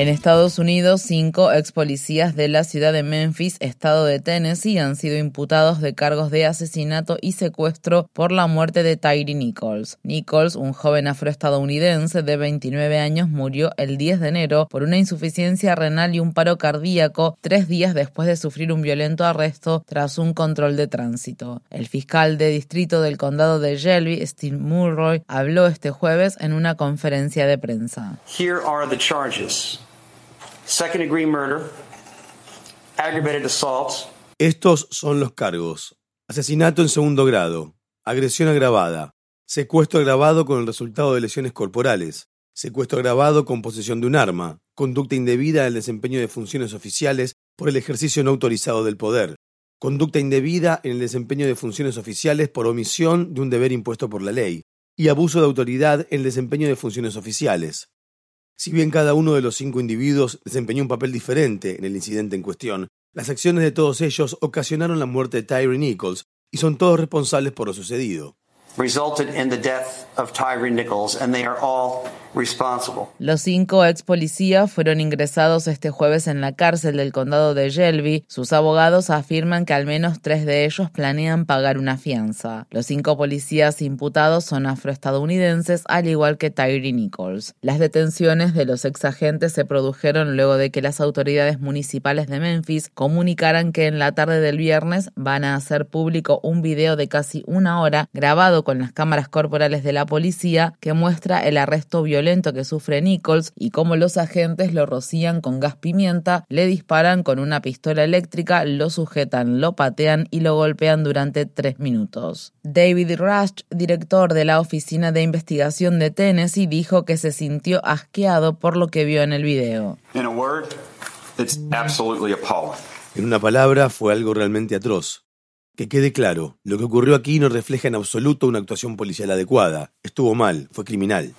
En Estados Unidos, cinco ex policías de la ciudad de Memphis, estado de Tennessee, han sido imputados de cargos de asesinato y secuestro por la muerte de Tyree Nichols. Nichols, un joven afroestadounidense de 29 años, murió el 10 de enero por una insuficiencia renal y un paro cardíaco tres días después de sufrir un violento arresto tras un control de tránsito. El fiscal de distrito del condado de Shelby, Steve Mulroy, habló este jueves en una conferencia de prensa. Here are the charges. Second degree murder, aggravated assault. Estos son los cargos. Asesinato en segundo grado, agresión agravada, secuestro agravado con el resultado de lesiones corporales, secuestro agravado con posesión de un arma, conducta indebida en el desempeño de funciones oficiales por el ejercicio no autorizado del poder, conducta indebida en el desempeño de funciones oficiales por omisión de un deber impuesto por la ley, y abuso de autoridad en el desempeño de funciones oficiales. Si bien cada uno de los cinco individuos desempeñó un papel diferente en el incidente en cuestión, las acciones de todos ellos ocasionaron la muerte de Tyree Nichols y son todos responsables por lo sucedido. Los cinco ex policías fueron ingresados este jueves en la cárcel del condado de Shelby. Sus abogados afirman que al menos tres de ellos planean pagar una fianza. Los cinco policías imputados son afroestadounidenses, al igual que Tyree Nichols. Las detenciones de los ex agentes se produjeron luego de que las autoridades municipales de Memphis comunicaran que en la tarde del viernes van a hacer público un video de casi una hora grabado con las cámaras corporales de la policía que muestra el arresto violento que sufre Nichols y cómo los agentes lo rocían con gas pimienta, le disparan con una pistola eléctrica, lo sujetan, lo patean y lo golpean durante tres minutos. David Rush, director de la Oficina de Investigación de Tennessee, dijo que se sintió asqueado por lo que vio en el video. En una palabra, fue algo realmente atroz. Que quede claro, lo que ocurrió aquí no refleja en absoluto una actuación policial adecuada. Estuvo mal, fue criminal.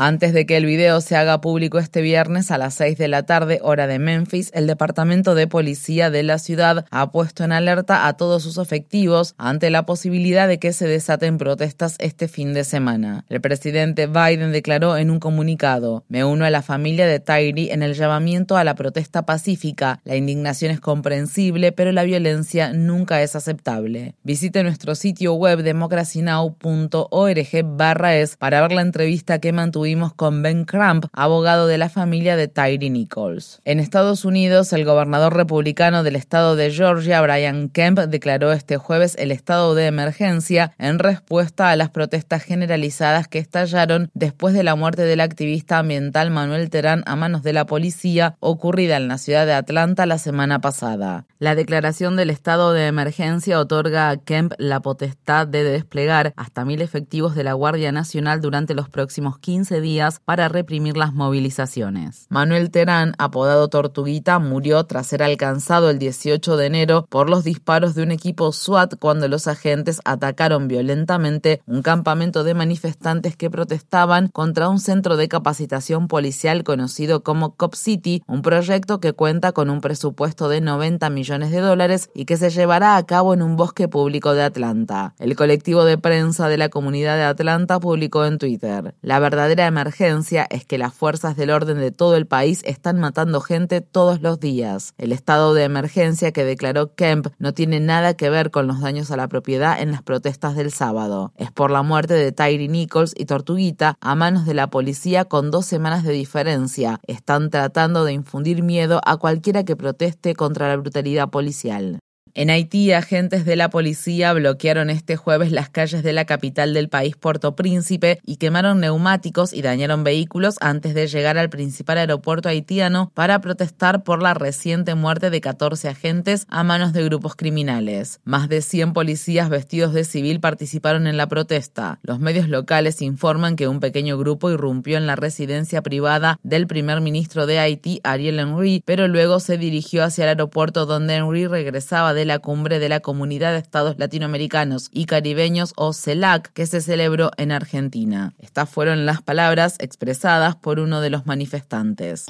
Antes de que el video se haga público este viernes a las 6 de la tarde, hora de Memphis, el Departamento de Policía de la ciudad ha puesto en alerta a todos sus efectivos ante la posibilidad de que se desaten protestas este fin de semana. El presidente Biden declaró en un comunicado: Me uno a la familia de Tyree en el llamamiento a la protesta pacífica. La indignación es comprensible, pero la violencia nunca es aceptable. Visite nuestro sitio web democracynow.org barra para ver la entrevista que mantuvimos con Ben Crump, abogado de la familia de Tyree Nichols. En Estados Unidos, el gobernador republicano del estado de Georgia, Brian Kemp, declaró este jueves el estado de emergencia en respuesta a las protestas generalizadas que estallaron después de la muerte del activista ambiental Manuel Terán a manos de la policía ocurrida en la ciudad de Atlanta la semana pasada. La declaración del estado de emergencia otorga a Kemp la potestad de desplegar hasta mil efectivos de la Guardia Nacional durante los próximos 15 días para reprimir las movilizaciones. Manuel Terán, apodado Tortuguita, murió tras ser alcanzado el 18 de enero por los disparos de un equipo SWAT cuando los agentes atacaron violentamente un campamento de manifestantes que protestaban contra un centro de capacitación policial conocido como Cop City, un proyecto que cuenta con un presupuesto de 90 millones de dólares y que se llevará a cabo en un bosque público de Atlanta. El colectivo de prensa de la comunidad de Atlanta publicó en Twitter. La verdadera emergencia es que las fuerzas del orden de todo el país están matando gente todos los días. El estado de emergencia que declaró Kemp no tiene nada que ver con los daños a la propiedad en las protestas del sábado. Es por la muerte de Tyree Nichols y Tortuguita a manos de la policía con dos semanas de diferencia. Están tratando de infundir miedo a cualquiera que proteste contra la brutalidad policial. En Haití, agentes de la policía bloquearon este jueves las calles de la capital del país, Puerto Príncipe, y quemaron neumáticos y dañaron vehículos antes de llegar al principal aeropuerto haitiano para protestar por la reciente muerte de 14 agentes a manos de grupos criminales. Más de 100 policías vestidos de civil participaron en la protesta. Los medios locales informan que un pequeño grupo irrumpió en la residencia privada del primer ministro de Haití, Ariel Henry, pero luego se dirigió hacia el aeropuerto donde Henry regresaba de la cumbre de la Comunidad de Estados Latinoamericanos y Caribeños o CELAC que se celebró en Argentina. Estas fueron las palabras expresadas por uno de los manifestantes.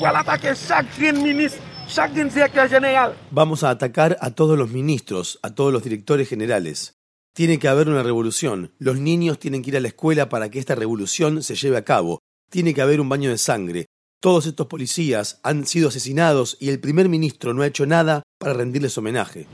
Vamos a atacar a todos los ministros, a todos los directores generales. Tiene que haber una revolución. Los niños tienen que ir a la escuela para que esta revolución se lleve a cabo. Tiene que haber un baño de sangre. Todos estos policías han sido asesinados y el primer ministro no ha hecho nada para rendirles homenaje.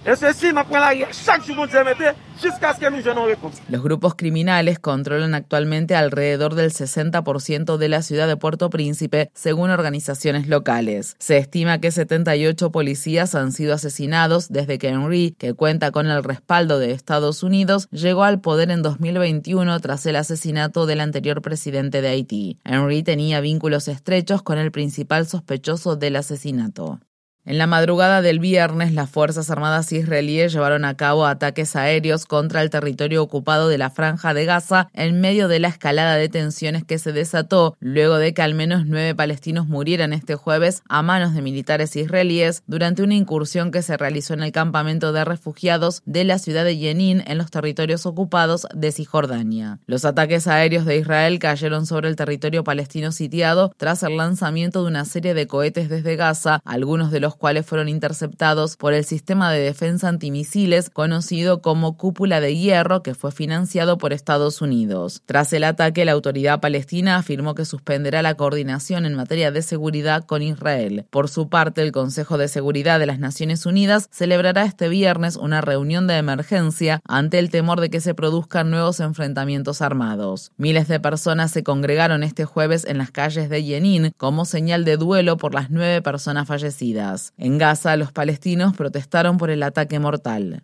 Los grupos criminales controlan actualmente alrededor del 60% de la ciudad de Puerto Príncipe, según organizaciones locales. Se estima que 78 policías han sido asesinados desde que Henry, que cuenta con el respaldo de Estados Unidos, llegó al poder en 2021 tras el asesinato del anterior presidente de Haití. Henry tenía vínculos estrechos con el principal sospechoso del asesinato. En la madrugada del viernes, las Fuerzas Armadas israelíes llevaron a cabo ataques aéreos contra el territorio ocupado de la Franja de Gaza en medio de la escalada de tensiones que se desató luego de que al menos nueve palestinos murieran este jueves a manos de militares israelíes durante una incursión que se realizó en el campamento de refugiados de la ciudad de Jenin en los territorios ocupados de Cisjordania. Los ataques aéreos de Israel cayeron sobre el territorio palestino sitiado tras el lanzamiento de una serie de cohetes desde Gaza, algunos de los cuales fueron interceptados por el sistema de defensa antimisiles conocido como Cúpula de Hierro, que fue financiado por Estados Unidos. Tras el ataque, la autoridad palestina afirmó que suspenderá la coordinación en materia de seguridad con Israel. Por su parte, el Consejo de Seguridad de las Naciones Unidas celebrará este viernes una reunión de emergencia ante el temor de que se produzcan nuevos enfrentamientos armados. Miles de personas se congregaron este jueves en las calles de Jenin como señal de duelo por las nueve personas fallecidas. En Gaza, los palestinos protestaron por el ataque mortal.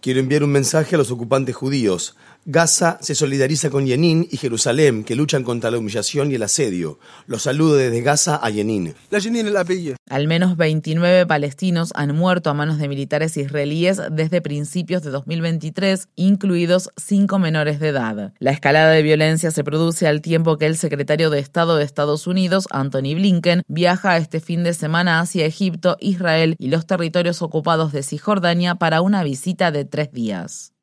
Quiero enviar un mensaje a los ocupantes judíos. Gaza se solidariza con Yenin y Jerusalén, que luchan contra la humillación y el asedio. Los saludo desde Gaza a Yenin. Al menos 29 palestinos han muerto a manos de militares israelíes desde principios de 2023, incluidos cinco menores de edad. La escalada de violencia se produce al tiempo que el secretario de Estado de Estados Unidos, Anthony Blinken, viaja este fin de semana hacia Egipto, Israel y los territorios ocupados de Cisjordania para una visita de tres días.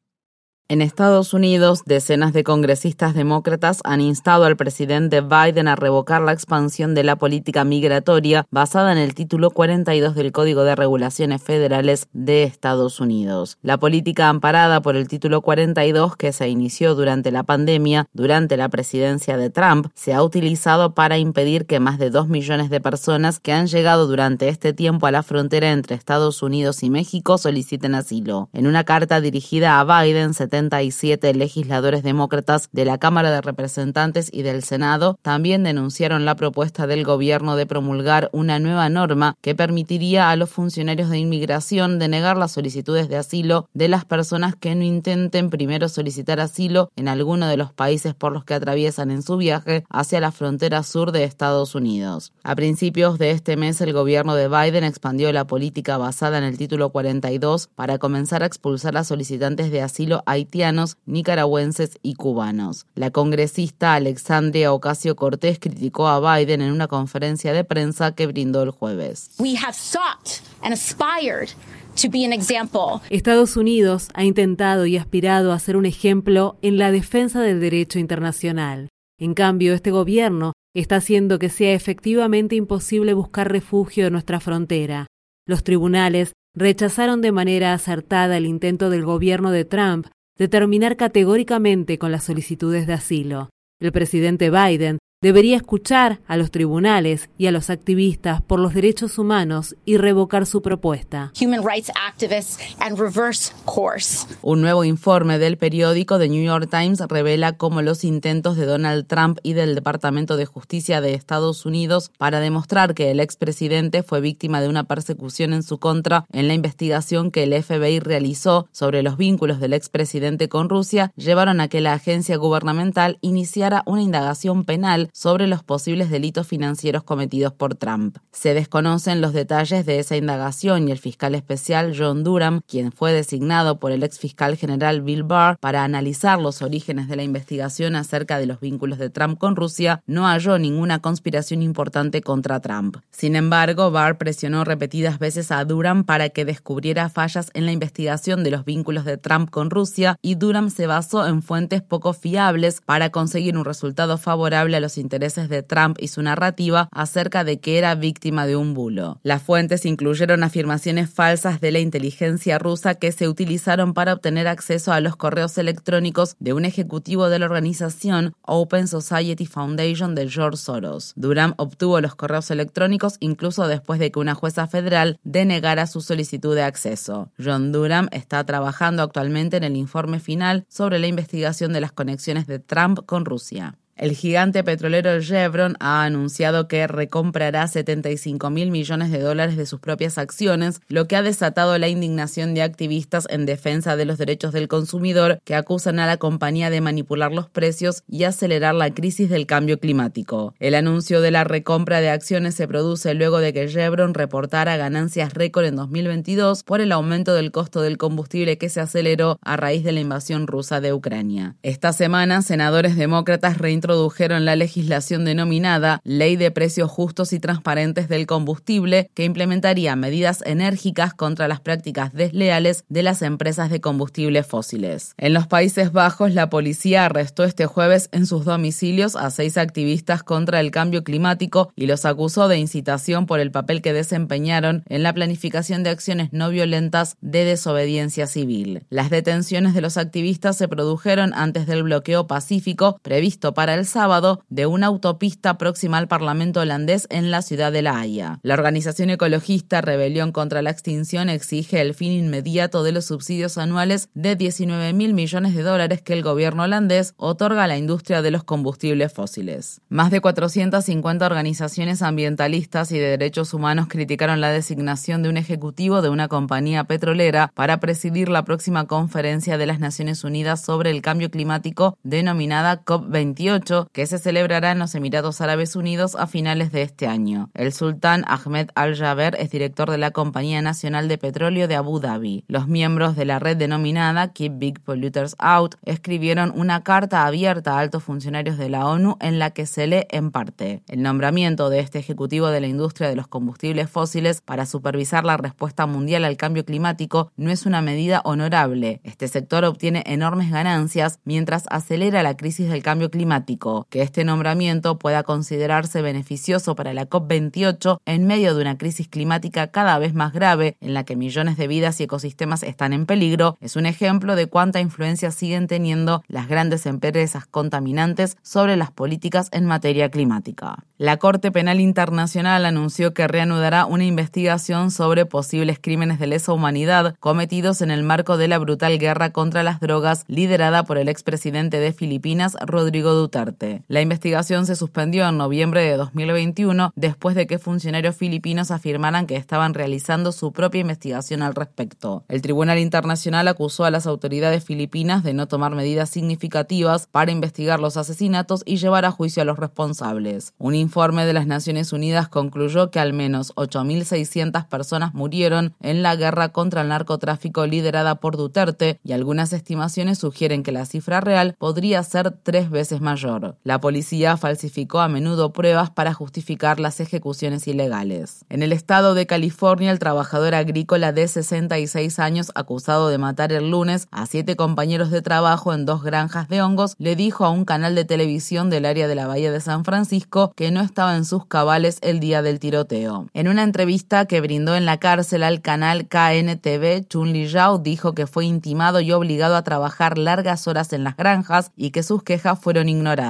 En Estados Unidos, decenas de congresistas demócratas han instado al presidente Biden a revocar la expansión de la política migratoria basada en el título 42 del Código de Regulaciones Federales de Estados Unidos. La política amparada por el título 42 que se inició durante la pandemia, durante la presidencia de Trump, se ha utilizado para impedir que más de dos millones de personas que han llegado durante este tiempo a la frontera entre Estados Unidos y México soliciten asilo. En una carta dirigida a Biden, se 77 legisladores demócratas de la Cámara de Representantes y del Senado también denunciaron la propuesta del gobierno de promulgar una nueva norma que permitiría a los funcionarios de inmigración denegar las solicitudes de asilo de las personas que no intenten primero solicitar asilo en alguno de los países por los que atraviesan en su viaje hacia la frontera sur de Estados Unidos. A principios de este mes, el gobierno de Biden expandió la política basada en el título 42 para comenzar a expulsar a solicitantes de asilo a haitianos, nicaragüenses y cubanos. La congresista Alexandria Ocasio Cortés criticó a Biden en una conferencia de prensa que brindó el jueves. Estados Unidos ha intentado y aspirado a ser un ejemplo en la defensa del derecho internacional. En cambio, este gobierno está haciendo que sea efectivamente imposible buscar refugio en nuestra frontera. Los tribunales rechazaron de manera acertada el intento del gobierno de Trump determinar categóricamente con las solicitudes de asilo. El presidente Biden debería escuchar a los tribunales y a los activistas por los derechos humanos y revocar su propuesta. Un nuevo informe del periódico The New York Times revela cómo los intentos de Donald Trump y del Departamento de Justicia de Estados Unidos para demostrar que el expresidente fue víctima de una persecución en su contra en la investigación que el FBI realizó sobre los vínculos del expresidente con Rusia llevaron a que la agencia gubernamental iniciara una indagación penal sobre los posibles delitos financieros cometidos por Trump. Se desconocen los detalles de esa indagación y el fiscal especial John Durham, quien fue designado por el ex fiscal general Bill Barr para analizar los orígenes de la investigación acerca de los vínculos de Trump con Rusia, no halló ninguna conspiración importante contra Trump. Sin embargo, Barr presionó repetidas veces a Durham para que descubriera fallas en la investigación de los vínculos de Trump con Rusia y Durham se basó en fuentes poco fiables para conseguir un resultado favorable a los intereses de Trump y su narrativa acerca de que era víctima de un bulo. Las fuentes incluyeron afirmaciones falsas de la inteligencia rusa que se utilizaron para obtener acceso a los correos electrónicos de un ejecutivo de la organización Open Society Foundation de George Soros. Durham obtuvo los correos electrónicos incluso después de que una jueza federal denegara su solicitud de acceso. John Durham está trabajando actualmente en el informe final sobre la investigación de las conexiones de Trump con Rusia. El gigante petrolero Chevron ha anunciado que recomprará 75 mil millones de dólares de sus propias acciones, lo que ha desatado la indignación de activistas en defensa de los derechos del consumidor que acusan a la compañía de manipular los precios y acelerar la crisis del cambio climático. El anuncio de la recompra de acciones se produce luego de que Chevron reportara ganancias récord en 2022 por el aumento del costo del combustible que se aceleró a raíz de la invasión rusa de Ucrania. Esta semana, senadores demócratas introdujeron la legislación denominada Ley de Precios Justos y Transparentes del Combustible, que implementaría medidas enérgicas contra las prácticas desleales de las empresas de combustibles fósiles. En los Países Bajos, la policía arrestó este jueves en sus domicilios a seis activistas contra el cambio climático y los acusó de incitación por el papel que desempeñaron en la planificación de acciones no violentas de desobediencia civil. Las detenciones de los activistas se produjeron antes del bloqueo pacífico previsto para el sábado de una autopista próxima al Parlamento holandés en la ciudad de La Haya. La organización ecologista Rebelión contra la Extinción exige el fin inmediato de los subsidios anuales de 19 mil millones de dólares que el gobierno holandés otorga a la industria de los combustibles fósiles. Más de 450 organizaciones ambientalistas y de derechos humanos criticaron la designación de un ejecutivo de una compañía petrolera para presidir la próxima conferencia de las Naciones Unidas sobre el cambio climático denominada COP28 que se celebrará en los Emiratos Árabes Unidos a finales de este año. El sultán Ahmed Al-Jaber es director de la Compañía Nacional de Petróleo de Abu Dhabi. Los miembros de la red denominada Keep Big Polluters Out escribieron una carta abierta a altos funcionarios de la ONU en la que se lee en parte el nombramiento de este ejecutivo de la industria de los combustibles fósiles para supervisar la respuesta mundial al cambio climático no es una medida honorable. Este sector obtiene enormes ganancias mientras acelera la crisis del cambio climático que este nombramiento pueda considerarse beneficioso para la COP28 en medio de una crisis climática cada vez más grave en la que millones de vidas y ecosistemas están en peligro, es un ejemplo de cuánta influencia siguen teniendo las grandes empresas contaminantes sobre las políticas en materia climática. La Corte Penal Internacional anunció que reanudará una investigación sobre posibles crímenes de lesa humanidad cometidos en el marco de la brutal guerra contra las drogas liderada por el expresidente de Filipinas, Rodrigo Duterte. La investigación se suspendió en noviembre de 2021 después de que funcionarios filipinos afirmaran que estaban realizando su propia investigación al respecto. El Tribunal Internacional acusó a las autoridades filipinas de no tomar medidas significativas para investigar los asesinatos y llevar a juicio a los responsables. Un informe de las Naciones Unidas concluyó que al menos 8.600 personas murieron en la guerra contra el narcotráfico liderada por Duterte y algunas estimaciones sugieren que la cifra real podría ser tres veces mayor. La policía falsificó a menudo pruebas para justificar las ejecuciones ilegales. En el estado de California, el trabajador agrícola de 66 años, acusado de matar el lunes a siete compañeros de trabajo en dos granjas de hongos, le dijo a un canal de televisión del área de la Bahía de San Francisco que no estaba en sus cabales el día del tiroteo. En una entrevista que brindó en la cárcel al canal KNTV, Chun Li Zhao dijo que fue intimado y obligado a trabajar largas horas en las granjas y que sus quejas fueron ignoradas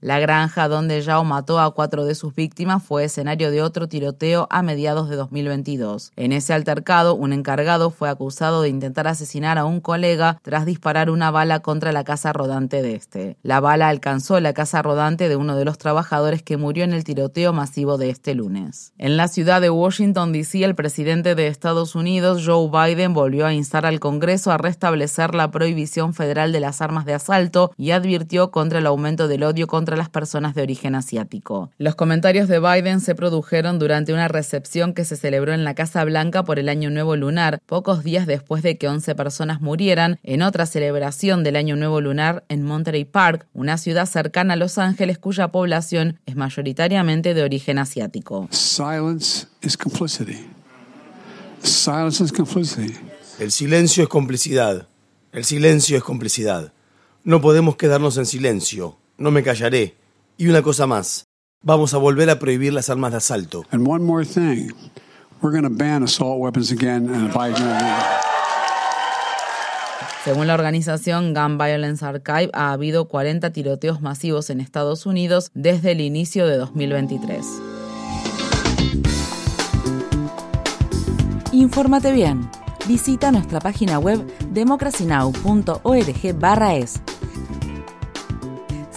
La granja donde Yao mató a cuatro de sus víctimas fue escenario de otro tiroteo a mediados de 2022. En ese altercado, un encargado fue acusado de intentar asesinar a un colega tras disparar una bala contra la casa rodante de este. La bala alcanzó la casa rodante de uno de los trabajadores que murió en el tiroteo masivo de este lunes. En la ciudad de Washington, D.C., el presidente de Estados Unidos, Joe Biden, volvió a instar al Congreso a restablecer la prohibición federal de las armas de asalto y advirtió contra el aumento del odio contra las personas de origen asiático. Los comentarios de Biden se produjeron durante una recepción que se celebró en la Casa Blanca por el Año Nuevo Lunar, pocos días después de que 11 personas murieran en otra celebración del Año Nuevo Lunar en Monterey Park, una ciudad cercana a Los Ángeles cuya población es mayoritariamente de origen asiático. El silencio es complicidad. El silencio es complicidad. No podemos quedarnos en silencio. No me callaré. Y una cosa más. Vamos a volver a prohibir las armas de asalto. Según la organización Gun Violence Archive, ha habido 40 tiroteos masivos en Estados Unidos desde el inicio de 2023. Infórmate bien. Visita nuestra página web democracynow.org/es.